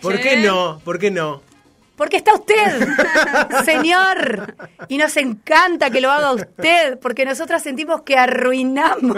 ¿Por qué no? ¿Por qué no? Porque está usted, señor. Y nos encanta que lo haga usted, porque nosotras sentimos que arruinamos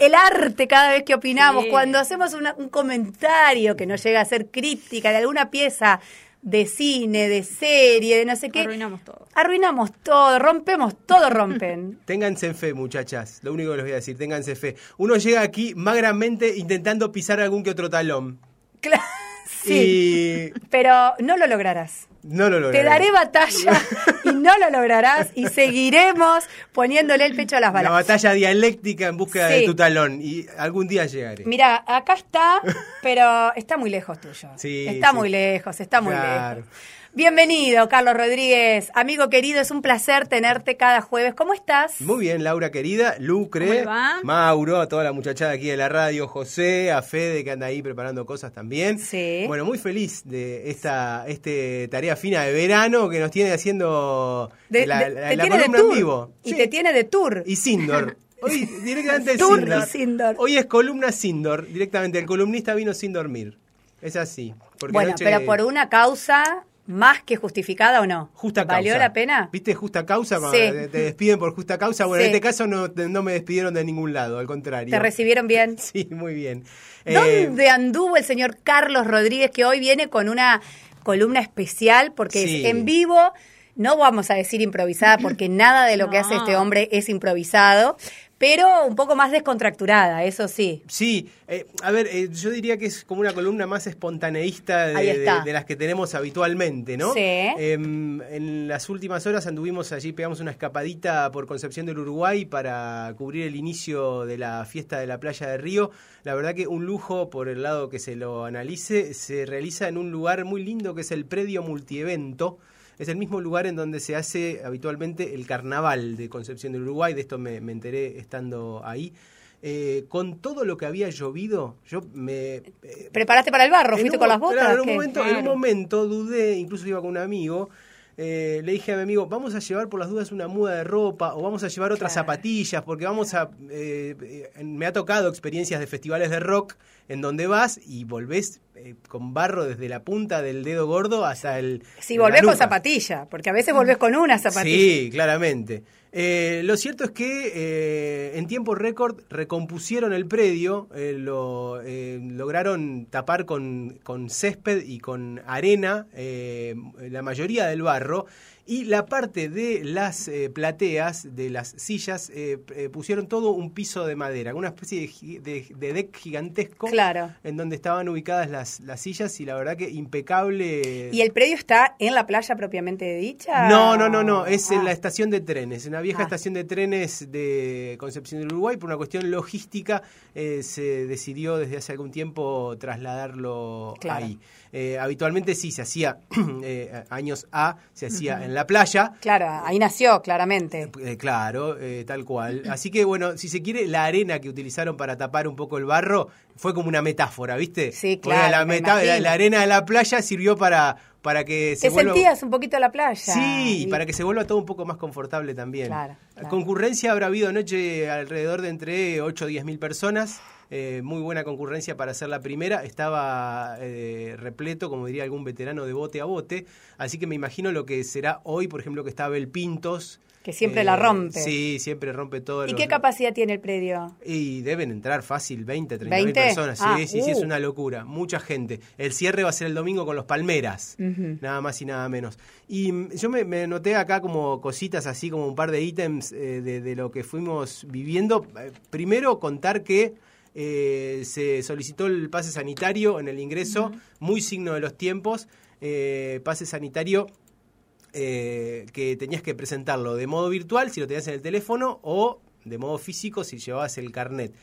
el arte cada vez que opinamos. Sí. Cuando hacemos una- un comentario que no llega a ser crítica de alguna pieza de cine, de serie, de no sé qué. Arruinamos todo. Arruinamos todo, rompemos, todo rompen. Ténganse fe, muchachas. Lo único que les voy a decir, ténganse fe. Uno llega aquí magramente intentando pisar algún que otro talón. Cla- sí, Y pero no lo lograrás. No lo Te lograré. daré batalla y no lo lograrás y seguiremos poniéndole el pecho a las La balas. batalla dialéctica en búsqueda Sí. de tu talón. Y algún día llegaré. Mira, acá está, pero está muy lejos tuyo. Sí, está sí. muy lejos, está muy Claro. lejos. Bienvenido, Carlos Rodríguez. Amigo querido, es un placer tenerte cada jueves. ¿Cómo estás? Muy bien, Laura querida, Lucre. Mauro, a toda la muchachada aquí de la radio, José, a Fede que anda ahí preparando cosas también. Sí. Bueno, muy feliz de esta este tarea fina de verano que nos tiene haciendo De- la, de- la- te la tiene de columna en vivo. Y Sí. te tiene de tour. Y Sindor. Hoy directamente Tour Sindor. y Sindor. Hoy es columna Sindor, directamente. El columnista vino sin dormir. Es así. Bueno, pero por una causa más que justificada o no. Justa ¿Valió causa. la pena? ¿Viste justa causa? Sí. Te despiden por justa causa. Bueno, Sí. en este caso no, no me despidieron de ningún lado, al contrario. ¿Te recibieron bien? Sí, muy bien. Eh, ¿Dónde anduvo el señor Carlos Rodríguez que hoy viene con una columna especial porque Sí. es en vivo? No vamos a decir improvisada porque nada de lo que hace este hombre es improvisado, pero un poco más descontracturada, eso sí. Sí, eh, a ver, eh, yo diría que es como una columna más espontaneísta de, las que tenemos habitualmente, ¿no? Sí. Em, en las últimas horas anduvimos allí, pegamos una escapadita por Concepción del Uruguay para cubrir el inicio de la fiesta de la playa de Río. La verdad que un lujo por el lado que se lo analice, se realiza en un lugar muy lindo que es el predio multievento. Es el mismo lugar en donde se hace habitualmente el carnaval de Concepción del Uruguay, de esto me, me enteré estando ahí. Eh, con todo lo que había llovido, yo me... eh, ¿Preparaste para el barro? ¿Fuiste un con las botas? claro, en un, momento, en un Claro. momento dudé, incluso iba con un amigo, eh, le dije a mi amigo, vamos a llevar por las dudas una muda de ropa o vamos a llevar otras Claro. zapatillas porque vamos a... eh, me ha tocado experiencias de festivales de rock en donde vas y volvés eh, con barro desde la punta del dedo gordo hasta el... Si volvés con zapatilla, porque a veces volvés con una zapatilla. Sí, claramente. Eh, lo cierto es que eh, en tiempo récord recompusieron el predio, eh, lo eh, lograron tapar con, con césped y con arena la mayoría del barro y la parte de las eh, plateas, de las sillas, eh, eh, pusieron todo un piso de madera, una especie de, de- de deck gigantesco Claro. en donde estaban ubicadas las, las sillas y la verdad que impecable. ¿Y el predio está en la playa propiamente dicha? No, no, no, no, es Ah. en la estación de trenes, en la vieja Ah. estación de trenes de Concepción del Uruguay. Por una cuestión logística eh, se decidió desde hace algún tiempo trasladarlo Claro. ahí. Habitualmente sí, se hacía, años A, se hacía en la playa. Claro, ahí nació, claramente. Eh, claro, eh, tal cual. Así que bueno, si se quiere, la arena que utilizaron para tapar un poco el barro fue como una metáfora, ¿viste? Sí, claro, La, me la, arena de la playa sirvió para, para que se ¿Te vuelva... sentías un poquito a la playa? Sí, Y- para que se vuelva todo un poco más confortable también. Claro, claro. Concurrencia habrá habido anoche alrededor de entre 8 o 10 mil personas. Eh, muy buena concurrencia para hacer la primera. Estaba eh, repleto, como diría algún veterano, de bote a bote. Así que me imagino lo que será hoy, por ejemplo, que está Abel Pintos. Que siempre la rompe. Sí, siempre rompe todo. ¿Y los- qué capacidad tiene el predio? y deben entrar fácil 20, 30 mil ¿20? personas. Sí, Ah, sí, sí, es uh. una locura. Mucha gente. El cierre va a ser el domingo con los Palmeras. Nada más y nada menos. Y mm, yo me, me noté acá como cositas así, como un par de ítems eh, de, de lo que fuimos viviendo. Eh, primero, contar que eh, se solicitó el pase sanitario en el ingreso, muy signo de los tiempos. eh, pase sanitario eh, que tenías que presentarlo de modo virtual si lo tenías en el teléfono o de modo físico si llevabas el carnet.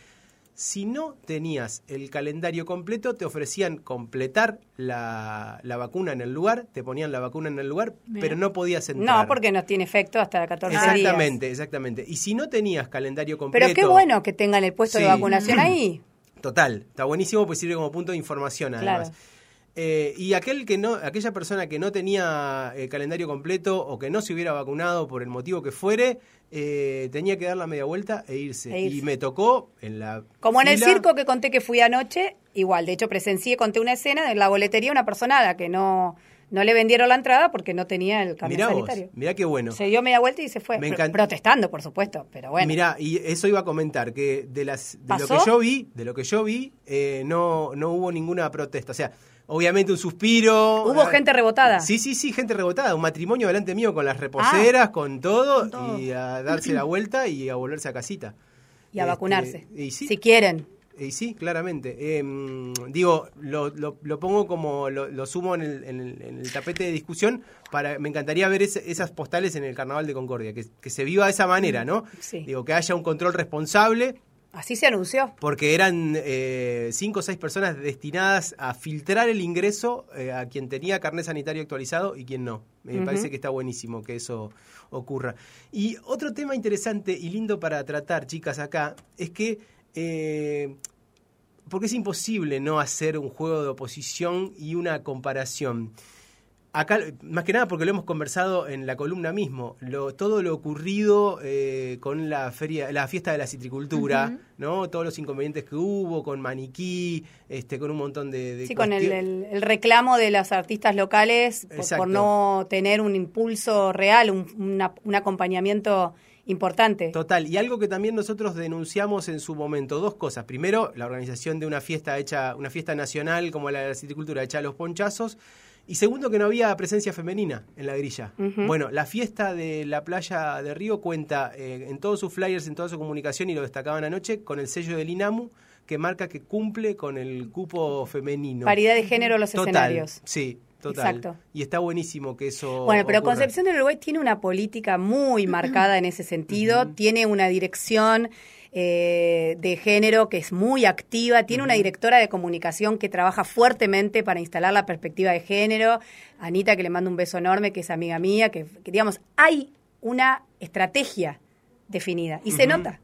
Si no tenías el calendario completo, te ofrecían completar la, la vacuna en el lugar, te ponían la vacuna en el lugar, Bien. pero no podías entrar. No, porque no tiene efecto hasta 14 días. Exactamente, exactamente. Y si no tenías calendario completo... Pero qué bueno que tengan el puesto de vacunación ahí. Total, está buenísimo, pues sirve como punto de información además. Claro. Eh, y aquel que no, aquella persona que no tenía el calendario completo o que no se hubiera vacunado por el motivo que fuere, eh, tenía que dar la media vuelta e irse. E irse. Y me tocó en la. Como en el circo que conté que fui anoche, igual, de hecho presencié, conté una escena de la boletería, una persona a la que no, no le vendieron la entrada porque no tenía el carnet Mirá vos, sanitario. mirá qué bueno. Se dio media vuelta y se fue. Me Protestando, por supuesto, pero bueno. Mirá, y eso iba a comentar, que de las de lo que yo vi, de lo que yo vi, eh, no, no hubo ninguna protesta. O sea, obviamente un suspiro. ¿Hubo gente rebotada? Sí, sí, sí, gente rebotada. Un matrimonio delante mío con las reposeras, con, todo, Con todo. y a darse la vuelta y a volverse a casita. y a Este, vacunarse. y sí, Si quieren. y sí, claramente. Eh, digo, lo, lo, lo pongo como, lo, lo sumo en el, en, el, en el tapete de discusión. para Me encantaría ver esas postales en el Carnaval de Concordia, que, que se viva de esa manera, ¿no? Sí. Digo, que haya un control responsable, Así se anunció. porque eran eh, cinco o seis personas destinadas a filtrar el ingreso eh, a quien tenía carnet sanitario actualizado y quien no. Me parece que está buenísimo que eso ocurra. Y otro tema interesante y lindo para tratar, chicas, acá, es que... eh, porque es imposible no hacer un juego de oposición y una comparación. Acá, más que nada porque lo hemos conversado en la columna mismo, lo, todo lo ocurrido eh, con la feria, la fiesta de la citricultura, ¿no? Todos los inconvenientes que hubo con maniquí, este, con un montón de, de Sí, con el, el- el reclamo de los artistas locales por, no tener un impulso real, un, una- un acompañamiento importante. Total, y algo que también nosotros denunciamos en su momento, dos cosas. Primero, la organización de una fiesta hecha, una fiesta nacional como la de la citricultura hecha a los ponchazos. Y segundo, que no había presencia femenina en la grilla. Bueno, la fiesta de la playa de Río cuenta eh, en todos sus flyers, en toda su comunicación, y lo destacaban anoche, con el sello del INAMU, que marca que cumple con el cupo femenino. Paridad de género en los total, escenarios. Sí, total. Exacto. Y está buenísimo que eso. Bueno, pero ocurra. Concepción del Uruguay tiene una política muy marcada en ese sentido, tiene una dirección eh, de género que es muy activa, tiene una directora de comunicación que trabaja fuertemente para instalar la perspectiva de género, Anita, que le mando un beso enorme, que es amiga mía, que, que, digamos, hay una estrategia definida y se nota.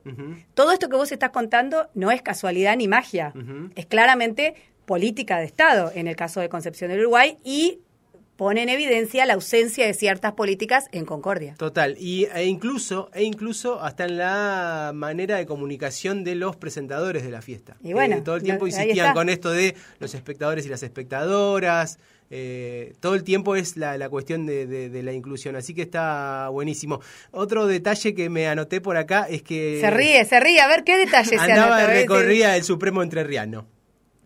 Todo esto que vos estás contando no es casualidad ni magia, es claramente política de Estado en el caso de Concepción del Uruguay y pone en evidencia la ausencia de ciertas políticas en Concordia. Total, y, e incluso, e incluso hasta en la manera de comunicación de los presentadores de la fiesta. Y bueno, todo el tiempo no- insistían con esto de los espectadores y las espectadoras. eh, todo el tiempo es la, la cuestión de, de- de la inclusión, así que está buenísimo. Otro detalle que me anoté por acá es que Se ríe, se ríe. A ver qué detalles se andaba anota, recorrida el Supremo Entrerriano.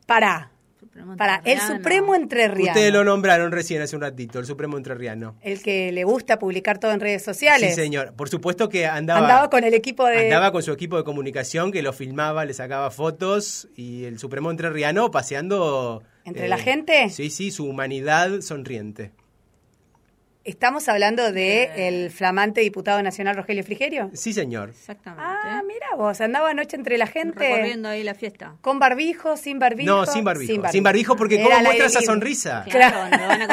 Pará, Supremo pará. El. Supremo Entrerriano. Ustedes lo nombraron recién hace un ratito, el Supremo Entrerriano. El que le gusta publicar todo en redes sociales. Sí, señor. Por supuesto que andaba, Andaba con el equipo de... Andaba con su equipo de comunicación que lo filmaba, le sacaba fotos y el Supremo Entrerriano paseando. eh, ¿Entre la gente? Sí, sí, su humanidad sonriente. Estamos hablando de el flamante diputado nacional Rogelio Frigerio. Sí, señor. Exactamente. Ah, mira vos, andaba anoche entre la gente. Recorriendo ahí la fiesta. ¿Con barbijo, sin barbijo? No, sin barbijo. Sin barbijo, porque Era ¿cómo muestra esa sonrisa? Claro, lo van a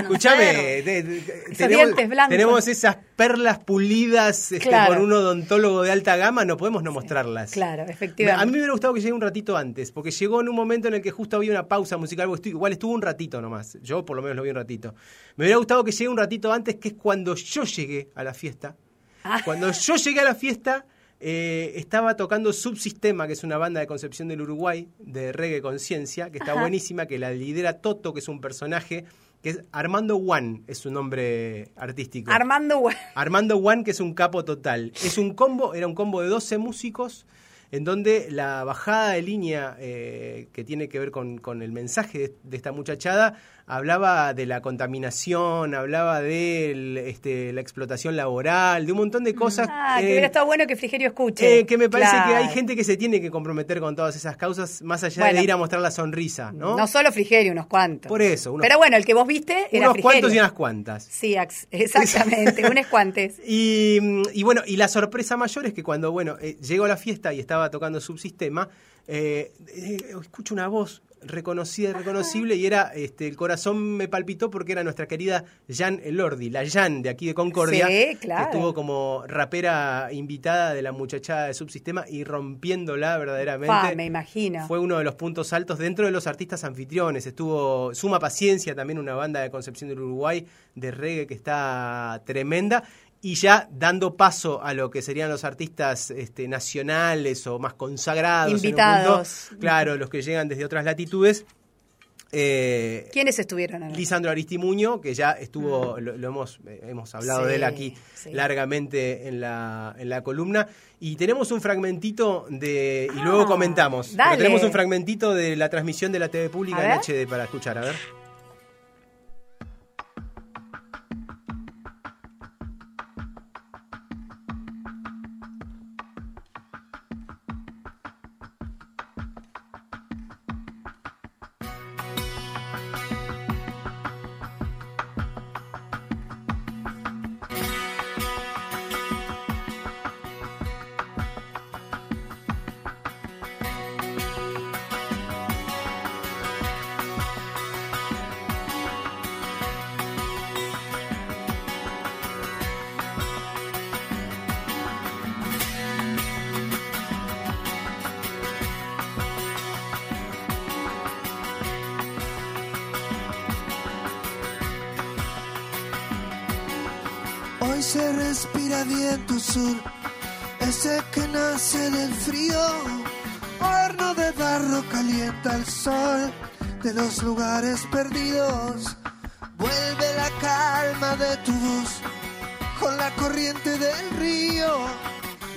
tenemos, tenemos esas perlas pulidas este, Claro. por un odontólogo de alta gama, no podemos no mostrarlas. Claro, A mí efectivamente. me hubiera gustado que llegue un ratito antes, porque llegó en un momento en el que justo había una pausa musical, igual estuvo un ratito nomás, yo por lo menos lo vi un ratito. Me hubiera gustado que llegue un ratito antes, que es cuando yo llegué a la fiesta. Ah. Cuando yo llegué a la fiesta, eh, estaba tocando Subsistema, que es una banda de Concepción del Uruguay, de reggae conciencia, que está Ajá. buenísima, que la lidera Toto, que es un personaje, que es Armando One, es su nombre artístico. Armando Gua- Armando One, que es un capo total. Es un combo, era un combo de 12 músicos, en donde la bajada de línea eh, que tiene que ver con, con el mensaje de, de esta muchachada hablaba de la contaminación, hablaba de este, la explotación laboral, de un montón de cosas. Ah, que eh, hubiera estado bueno que Frigerio escuche. eh, que me parece Claro. que hay gente que se tiene que comprometer con todas esas causas, más allá Bueno. de ir a mostrar la sonrisa, ¿no? ¿no? solo Frigerio, unos cuantos. Por eso, unos, Pero bueno, el que vos viste era unos Frigerio. cuantos y unas cuantas. Sí, ax- exactamente, unos cuantes. Y, y bueno, y la sorpresa mayor es que cuando, bueno, eh, llego a la fiesta y estaba tocando Subsistema, eh, eh, escucho una voz, reconocida, reconocible, y era, este, el corazón me palpitó porque era nuestra querida Jan Elordi, la Jan de aquí de Concordia, Sí, claro. que estuvo como rapera invitada de la muchachada de Subsistema y rompiéndola verdaderamente. Pa, me imagino. Fue uno de los puntos altos dentro de los artistas anfitriones. Estuvo Suma Paciencia, también una banda de Concepción del Uruguay de reggae que está tremenda. Y ya dando paso a lo que serían los artistas este, nacionales o más consagrados. en un punto. Invitados. claro, los que llegan desde otras latitudes. Eh, ¿Quiénes estuvieron en el- Lisandro Aristimuño, que ya estuvo, lo, lo hemos, eh, hemos hablado Sí, de él aquí sí. largamente en la, en la columna. Y tenemos un fragmentito de. Y Ah, luego comentamos. Pero tenemos un fragmentito de la transmisión de la TV pública en. HD para escuchar, a ver. Hoy se respira viento sur, ese que nace del frío. Horno de barro calienta el sol de los lugares perdidos. Vuelve la calma de tu voz con la corriente del río.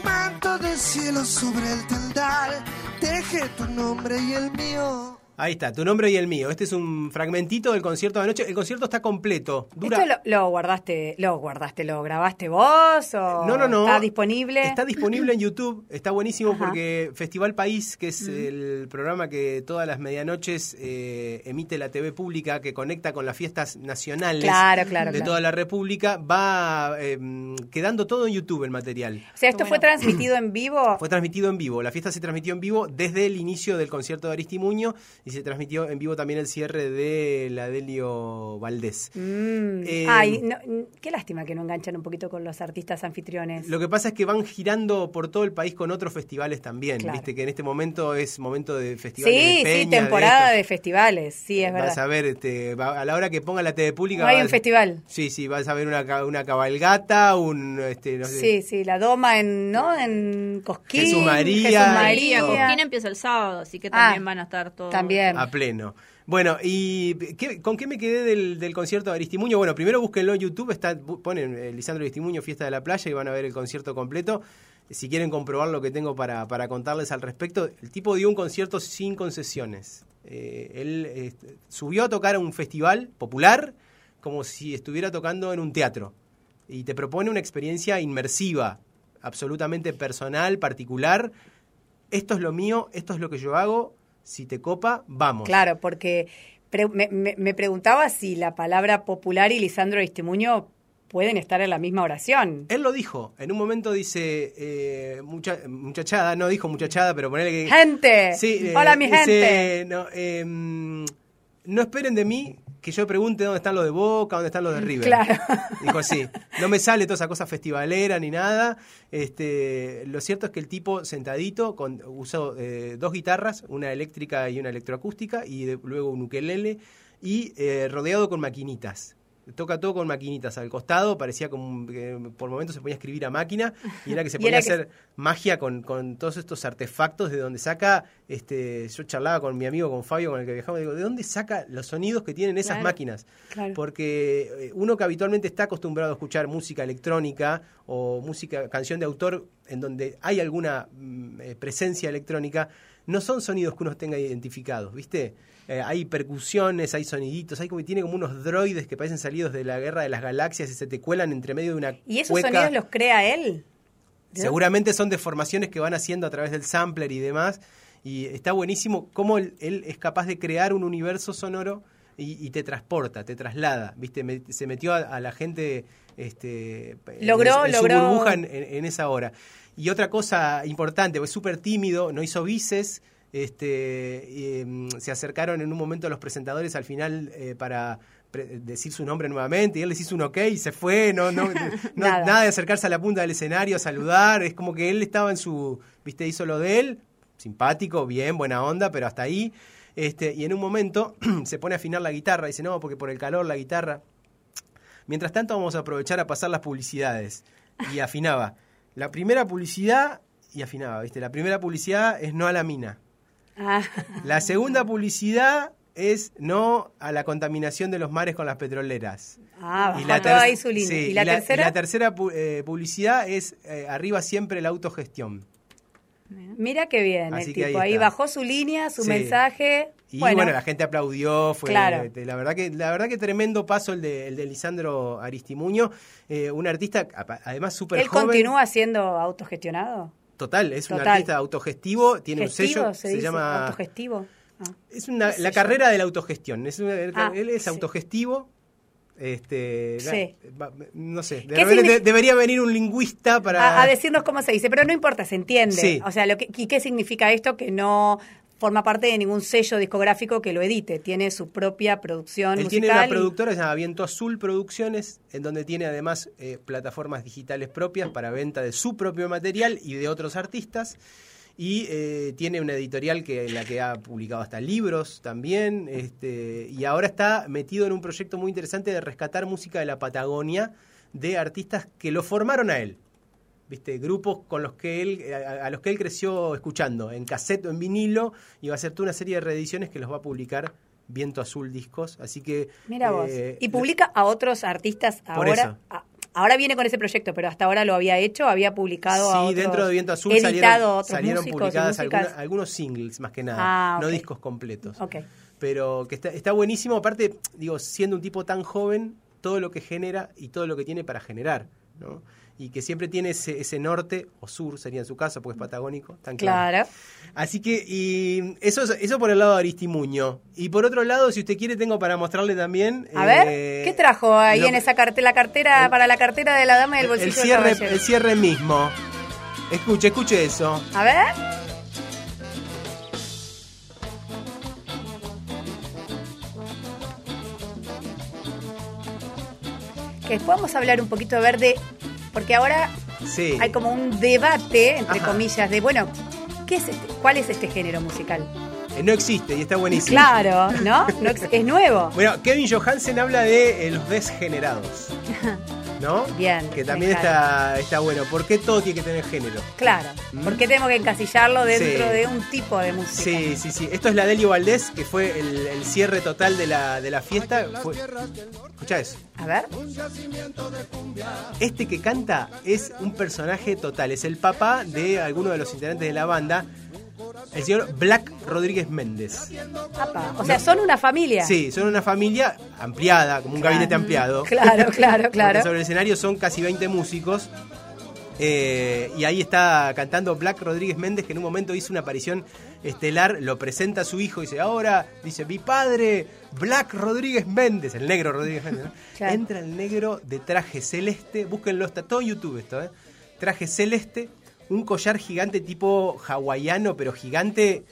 Manto de cielo sobre el tendal, teje tu nombre y el mío. Ahí está, tu nombre y el mío. Este es un fragmentito del concierto de anoche. El concierto está completo. Dura. ¿Esto lo, lo guardaste, lo guardaste, lo grabaste vos o No, no, no. está disponible? Está disponible en YouTube. Está buenísimo Ajá. porque Festival País, que es el programa que todas las medianoches eh, emite la TV pública, que conecta con las fiestas nacionales Claro, claro, de claro. toda la República, va eh, quedando todo en YouTube el material. O sea, ¿esto fue transmitido en vivo? Fue transmitido en vivo. La fiesta se transmitió en vivo desde el inicio del concierto de Aristimuño y se transmitió en vivo también el cierre de la Delio Valdés. Mm. Eh, Ay, no, qué lástima que no enganchan un poquito con los artistas anfitriones. Lo que pasa es que van girando por todo el país con otros festivales también. Claro. Viste que en este momento es momento de festivales. sí, de peña, sí, temporada de, festivales, sí, es Vas verdad. a ver, este, va- a la hora que ponga la TV pública. No hay vas- un festival. Sí, sí, vas a ver una, una cabalgata, un. Este, no sé, Sí, sí, la doma en, ¿no? En Cosquín. Jesús María. Jesús María, María. Cosquín empieza el sábado, así que también Ah, van a estar todos. también. A pleno. Bueno, ¿y con qué me quedé del, concierto de Aristimuño? Bueno, primero búsquenlo en YouTube, está, ponen eh, Lisandro Aristimuño, Fiesta de la Playa, y van a ver el concierto completo. Si quieren comprobar lo que tengo para, para contarles al respecto, el tipo dio un concierto sin concesiones. Eh, él eh, subió a tocar a un festival popular como si estuviera tocando en un teatro. Y te propone una experiencia inmersiva, absolutamente personal, particular. Esto es lo mío, esto es lo que yo hago. Si te copa, vamos. Claro, porque pre- me, me- me preguntaba si la palabra popular y Lisandro Aristimuño pueden estar en la misma oración. Él lo dijo. En un momento dice eh, mucha, muchachada, no dijo muchachada, pero ponele que. ¡Gente! Sí, eh, ¡Hola, mi dice, gente! No, em, no esperen de mí que yo pregunte dónde están los de Boca, dónde están los de River. Claro. Dijo así. No me sale toda esa cosa festivalera ni nada. Este, lo cierto es que el tipo sentadito con, usó eh, dos guitarras, una eléctrica y una electroacústica, y de- luego un ukelele, y eh, rodeado con maquinitas. Toca todo con maquinitas al costado, parecía como que por momentos se ponía a escribir a máquina y era que se ponía a que- hacer magia con, con todos estos artefactos de donde saca, este, yo charlaba con mi amigo, con Fabio, con el que viajamos, digo, ¿de dónde saca los sonidos que tienen esas Claro. máquinas? Claro. Porque eh, uno que habitualmente está acostumbrado a escuchar música electrónica o música, canción de autor en donde hay alguna mm, eh, presencia electrónica, no son sonidos que uno tenga identificados, ¿viste? Eh, hay percusiones, hay soniditos, hay como tiene como unos droides que parecen salidos de la guerra de las galaxias y se te cuelan entre medio de una ¿Y esos cueca. sonidos los crea él? ¿De Seguramente son deformaciones que van haciendo a través del sampler y demás. Y está buenísimo cómo él, él es capaz de crear un universo sonoro y, y te transporta, te traslada. ¿Viste? Me- se metió a, a la gente este, en- Logró- en, logró- su burbuja en, esa hora. Y otra cosa importante, es súper tímido, no hizo bices. Este, mm, se acercaron en un momento los presentadores al final eh, para decir su nombre nuevamente y él les hizo un ok y se fue, no, no, no- Nada. nada de acercarse a la punta del escenario a saludar, es como que él estaba en su, viste, hizo lo de él, simpático, bien, buena onda, pero hasta ahí. Este, y en un momento se pone a afinar la guitarra, dice, no, porque por el calor la guitarra. Mientras tanto vamos a aprovechar a pasar las publicidades. Y afinaba. La primera publicidad, y afinaba, ¿viste? La primera publicidad es no a la mina. Ah, La segunda publicidad es no a la contaminación de los mares con las petroleras. ah Y ter- ahí su sí, ¿Y la tercera? y la tercera eh, publicidad es eh, arriba siempre la autogestión. Mira qué bien, Así el ahí tipo. Ahí, bajó su línea, su Sí. mensaje. Y bueno, bueno, la gente aplaudió, fue Claro. este, la verdad que la verdad que tremendo paso el de, el de Lisandro Aristimuño, eh, un artista además súper ¿él joven. continúa siendo autogestionado? Total, es un artista autogestivo, tiene ¿Gestivo, un sello, se, se, dice? llama ¿Autogestivo? Ah. es una, ¿Qué la carrera de la autogestión. Es una- Ah, él es sí. autogestivo. Este, Sí. no sé, de ¿Qué repente debería venir un lingüista para A, a decirnos cómo se dice, pero no importa, se entiende. Sí. O sea, lo que, ¿y qué significa esto? Que no forma parte de ningún sello discográfico que lo edite, tiene su propia producción Él musical. tiene una productora se llama Viento Azul Producciones, en donde tiene además eh, plataformas digitales propias para venta de su propio material y de otros artistas. Y eh, tiene una editorial que en la que ha publicado hasta libros también. Este, y ahora está metido en un proyecto muy interesante de rescatar música de la Patagonia de artistas que lo formaron a él. ¿Viste? Grupos con los que él, eh, a, a los que él creció escuchando, en cassette o en vinilo, y va a hacer toda una serie de reediciones que los va a publicar Viento Azul Discos. Así que. Mira vos. eh, Y publica a otros artistas ahora. a- ahora viene con ese proyecto, pero hasta ahora lo había hecho, había publicado a Sí, otros, dentro de Viento Azul salieron, salieron músicos publicadas alguna- algunos singles, más que nada, Ah, no discos completos. Ok. Pero que está, está buenísimo, aparte, digo, siendo un tipo tan joven, todo lo que genera y todo lo que tiene para generar, ¿no? Y que siempre tiene ese, ese norte, o sur sería en su caso, porque es patagónico, tan claro. Claro. Así que, y eso, es- eso por el lado de Aristimuño. Y por otro lado, si usted quiere, tengo para mostrarle también... A ver, eh, ¿qué trajo ahí lo- en esa cartera, la cartera para la cartera de la dama del el, bolsillo el cierre, caballero? el cierre mismo. Escuche, escuche eso. A ver. Que después vamos a hablar un poquito de verde, porque ahora Sí. hay como un debate, entre Ajá. comillas, de, bueno, ¿qué es este? ¿cuál es este género musical? Eh, No existe y está buenísimo. Claro, ¿no? No es nuevo. Bueno, Kevin Johansen habla de eh, los desgenerados. ¿No? Bien, Que también está, está bueno. ¿Por qué todo tiene que tener género? Claro. ¿Mm? ¿Por qué tenemos que encasillarlo dentro Sí. de un tipo de música? Sí, sí, sí. Esto es la Delio Valdés, que fue el, el cierre total de la, de la fiesta. Fue... Escucha eso. A ver. Este que canta es un personaje total. Es el papá de alguno de los integrantes de la banda, el señor Black Rodríguez Méndez. Apa. O sea, son una familia. Sí, son una familia ampliada, como un gabinete ampliado. Claro, claro, claro. Porque sobre el escenario son casi 20 músicos. eh, y ahí está cantando Black Rodríguez Méndez, que en un momento hizo una aparición estelar, lo presenta a su hijo y dice, ahora, dice, mi padre, Black Rodríguez Méndez, el negro Rodríguez Méndez. ¿no? Claro. Entra el negro de traje celeste, búsquenlo, está todo en YouTube esto, ¿eh? traje celeste, un collar gigante tipo hawaiano, pero gigante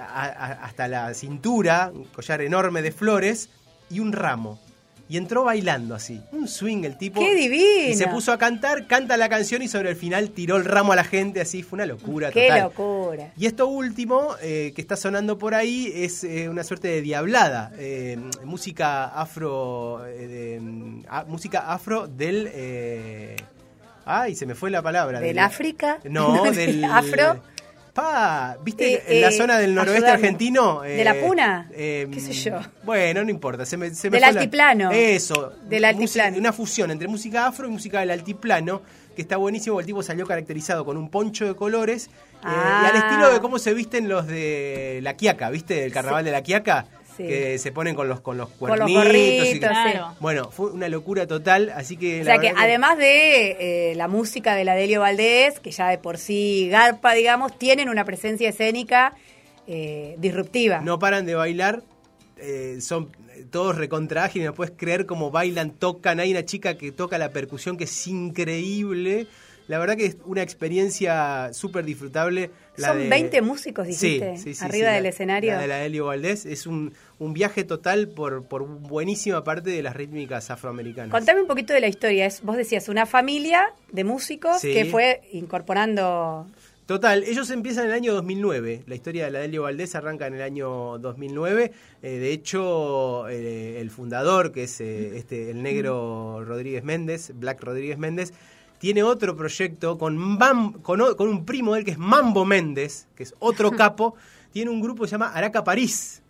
a- a- hasta la cintura, un collar enorme de flores y un ramo. Y entró bailando así, un swing el tipo. ¡Qué divino! Y se puso a cantar, canta la canción y sobre el final tiró el ramo a la gente, así, fue una locura ¡Qué total. locura! Y esto último, eh, que está sonando por ahí, es eh, una suerte de diablada. eh, música afro. de, mm, a- música afro del. Eh, ay, se me fue la palabra. ¿Del África? No, del. ¿Afro? Pa, ¿viste Eh, en la eh, zona del noroeste argentino? ¿De la Puna? eh, ¿Qué sé yo? Bueno, no importa. Se me, se me Del fue la- altiplano. Eso. Del altiplano. Una fusión entre música afro y música del altiplano, que está buenísimo. El tipo salió caracterizado con un poncho de colores. eh, Ah. y al estilo de cómo se visten los de la Quiaca, ¿viste? El carnaval de la Quiaca. Sí. Que se ponen con los, con los Con los cuernitos. y que- gorritos. Claro. Bueno, fue una locura total, así que... O la sea que además de eh, la música de la Delio Valdés, que ya de por sí garpa, digamos, tienen una presencia escénica eh, disruptiva. No paran de bailar, eh, son todos recontra ágiles, no puedes creer cómo bailan, tocan. Hay una chica que toca la percusión que es increíble. La verdad que es una experiencia súper disfrutable. La Son de- 20 músicos, dijiste, Sí, sí, sí, arriba del la- escenario. La de la Helio Valdés es un, un viaje total por, por buenísima parte de las rítmicas afroamericanas. Contame un poquito de la historia. Es, vos decías, una familia de músicos que fue incorporando... Total, ellos empiezan en el año 2009. La historia de la Delio Valdés arranca en el año 2009. Eh, de hecho, eh, el fundador, que es eh, este el negro Rodríguez Méndez, Black Rodríguez Méndez, tiene otro proyecto con, con, un primo de él que es Mambo Méndez, que es otro capo. Tiene un grupo que se llama Araca París.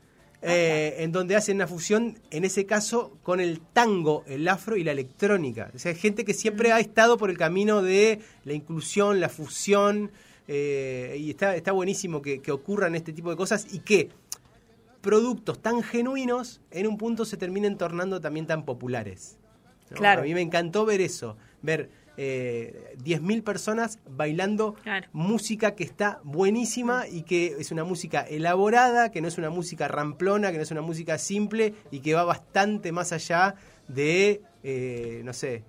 eh, en donde hacen una fusión, en ese caso, con el tango, el afro y la electrónica. O sea, gente que siempre ha estado por el camino de la inclusión, la fusión, eh, y está, está buenísimo que, que ocurran este tipo de cosas y que productos tan genuinos en un punto se terminen tornando también tan populares. ¿no? Claro. A mí me encantó ver eso, ver eh, 10.000 personas bailando Claro. música que está buenísima y que es una música elaborada, que no es una música ramplona, que no es una música simple y que va bastante más allá de, eh, no sé,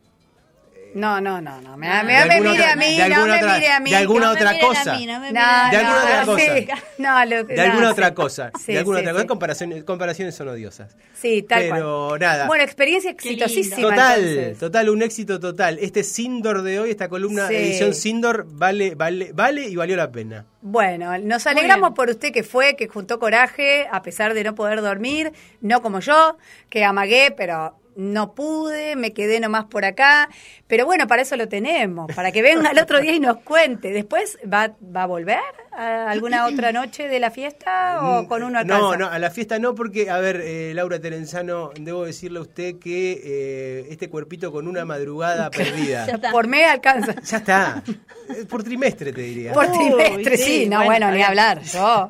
No, no, no, no. Me, De me, mire otra- a mí, de no me mire a mí. de alguna No me otra cosa. De alguna otra cosa. sí. No, lo- de alguna otra cosa. De alguna otra cosa. Comparaciones, comparaciones son odiosas. Sí, tal Pero cual. nada. Bueno, experiencia exitosísima. Total, entonces. total, un éxito total. Este Sindor de hoy, esta columna Sí. edición Sindor, vale, vale, vale y valió la pena. Bueno, nos alegramos por usted que fue, que juntó coraje, a pesar de no poder dormir, no como yo, que amagué, pero no pude, me quedé nomás por acá. Pero bueno, para eso lo tenemos, para que venga el otro día y nos cuente. ¿Después va, va a volver alguna otra noche de la fiesta o con uno a casa? Mm, No, no, a la fiesta no, porque, a ver, eh, Laura Terenzano, debo decirle a usted que eh, este cuerpito con una madrugada perdida. Ya está. Por mes alcanza. ya está. Eh, Por trimestre, te diría. Por Uy, trimestre, sí, sí, no, bueno, ni hablar. Yo,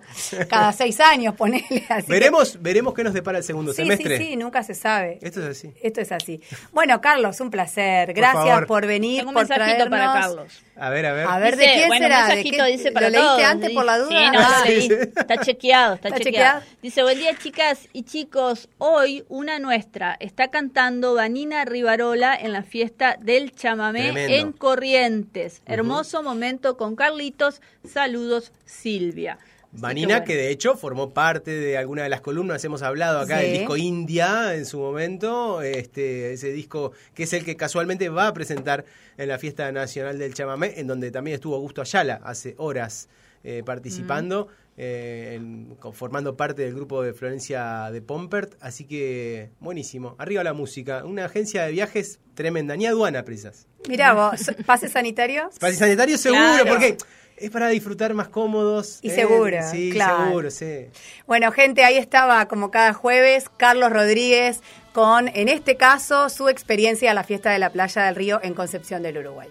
cada seis años, ponele así. que- veremos, veremos qué nos depara el segundo Sí, semestre. sí, sí, nunca se sabe. Esto es así. Esto es así. Bueno, Carlos, un placer. Gracias por venir, Tengo un por mensajito para traernos. Carlos. A ver, a ver. A ver, ¿de quién bueno, será? Un ¿De mensajito qué- dice para ¿Lo todos, antes por la duda? Sí, no, Ah, sí. Está chequeado, está, Está chequeado. chequeado. Dice, buen día chicas y chicos, hoy una nuestra está cantando Vanina Rivarola en la fiesta del chamamé Tremendo. en Corrientes. Hermoso momento con Carlitos. Saludos, Silvia. Vanina, bueno. que de hecho formó parte de alguna de las columnas, hemos hablado acá Sí. del disco India en su momento, este, ese disco que es el que casualmente va a presentar en la Fiesta Nacional del Chamamé, en donde también estuvo Augusto Ayala hace horas eh, participando, eh, en- formando parte del grupo de Florencia de Pompert, así que buenísimo, arriba la música, una agencia de viajes tremenda, ni aduana prisas. Mirá vos, ¿pase sanitario? Para sanitario seguro, Claro. porque es para disfrutar más cómodos. Y eh, seguro, Sí, claro. seguro, sí. Bueno, gente, ahí estaba como cada jueves Carlos Rodríguez con, en este caso, su experiencia a la fiesta de la playa del río en Concepción del Uruguay.